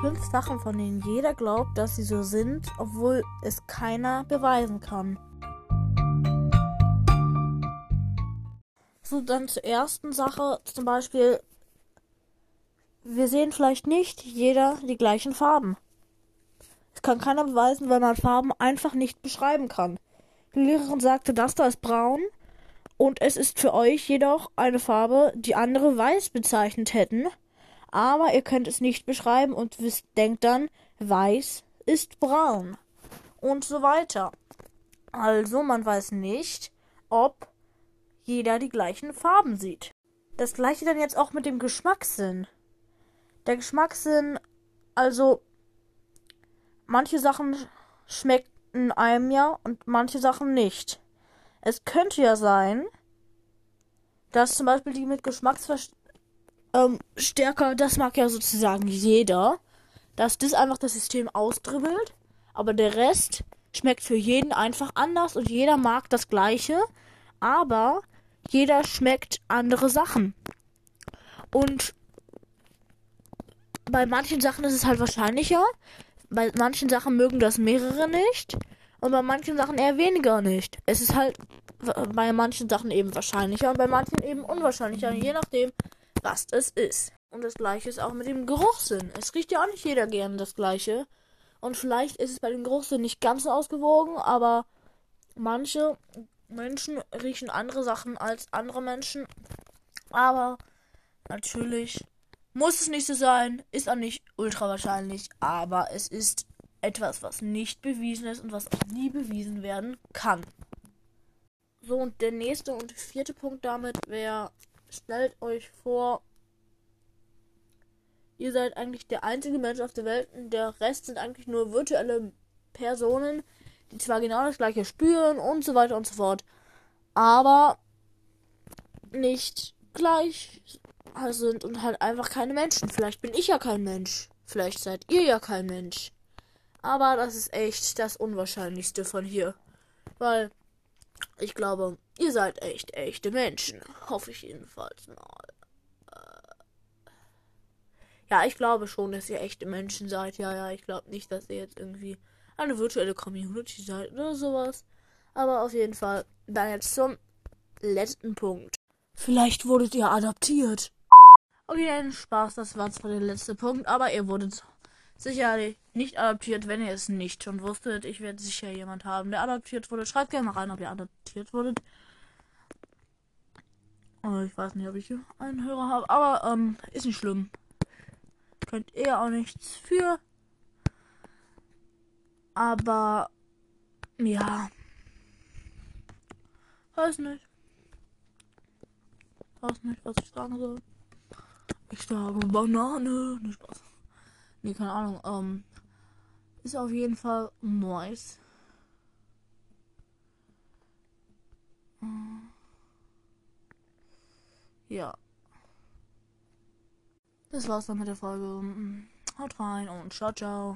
fünf Sachen, von denen jeder glaubt, dass sie so sind, obwohl es keiner beweisen kann. So, dann zur ersten Sache, zum Beispiel, wir sehen vielleicht nicht jeder die gleichen Farben. Es kann keiner beweisen, weil man Farben einfach nicht beschreiben kann. Die Lehrerin sagte, das da ist braun und es ist für euch jedoch eine Farbe, die andere weiß bezeichnet hätten, aber ihr könnt es nicht beschreiben und wisst, denkt dann, weiß ist braun und so weiter. Also man weiß nicht, ob jeder die gleichen Farben sieht. Das gleiche dann jetzt auch mit dem Geschmackssinn. Der Geschmackssinn, also manche Sachen schmecken einem ja und manche Sachen nicht. Es könnte ja sein, dass zum Beispiel die mit Geschmacksverstärker, ähm, das mag ja sozusagen jeder, dass das einfach das System ausdribbelt, aber der Rest schmeckt für jeden einfach anders und jeder mag das gleiche, aber jeder schmeckt andere Sachen. Und bei manchen Sachen ist es halt wahrscheinlicher. Bei manchen Sachen mögen das mehrere nicht. Und bei manchen Sachen eher weniger nicht. Es ist halt bei manchen Sachen eben wahrscheinlicher und bei manchen eben unwahrscheinlicher. Je nachdem, was es ist. Und das gleiche ist auch mit dem Geruchssinn. Es riecht ja auch nicht jeder gern das gleiche. Und vielleicht ist es bei dem Geruchssinn nicht ganz so ausgewogen, aber manche Menschen riechen andere Sachen als andere Menschen. Aber natürlich muss es nicht so sein, ist auch nicht ultra wahrscheinlich, aber es ist etwas, was nicht bewiesen ist und was auch nie bewiesen werden kann. So, und der nächste und vierte Punkt damit wäre, stellt euch vor, ihr seid eigentlich der einzige Mensch auf der Welt und der Rest sind eigentlich nur virtuelle Personen, die zwar genau das gleiche spüren und so weiter und so fort, aber nicht gleich sind und halt einfach keine Menschen. Vielleicht bin ich ja kein Mensch. Vielleicht seid ihr ja kein Mensch. Aber das ist echt das Unwahrscheinlichste von hier. Weil ich glaube, ihr seid echt echte Menschen. Hoffe ich jedenfalls mal. Äh. Ja, ich glaube schon, dass ihr echte Menschen seid. Ja, ja, ich glaube nicht, dass ihr jetzt irgendwie eine virtuelle Community seid oder sowas. Aber auf jeden Fall, dann jetzt zum letzten Punkt. Vielleicht wurdet ihr adoptiert. Okay, Spaß, das war zwar der letzte Punkt, aber ihr wurdet sicherlich nicht adoptiert, wenn ihr es nicht schon wusstet. Ich werde sicher jemand haben, der adoptiert wurde. Schreibt gerne mal rein, ob ihr adoptiert wurdet. Oh, ich weiß nicht, ob ich einen Hörer habe, aber ähm, ist nicht schlimm. Könnt ihr auch nichts für. Aber ja. Weiß nicht. Weiß nicht, was ich sagen soll. Ich sage Banane. Nicht Spaß. Nee, keine Ahnung. Ähm, ist auf jeden Fall nice. Ja. Das war's dann mit der Folge. Haut rein und ciao, ciao.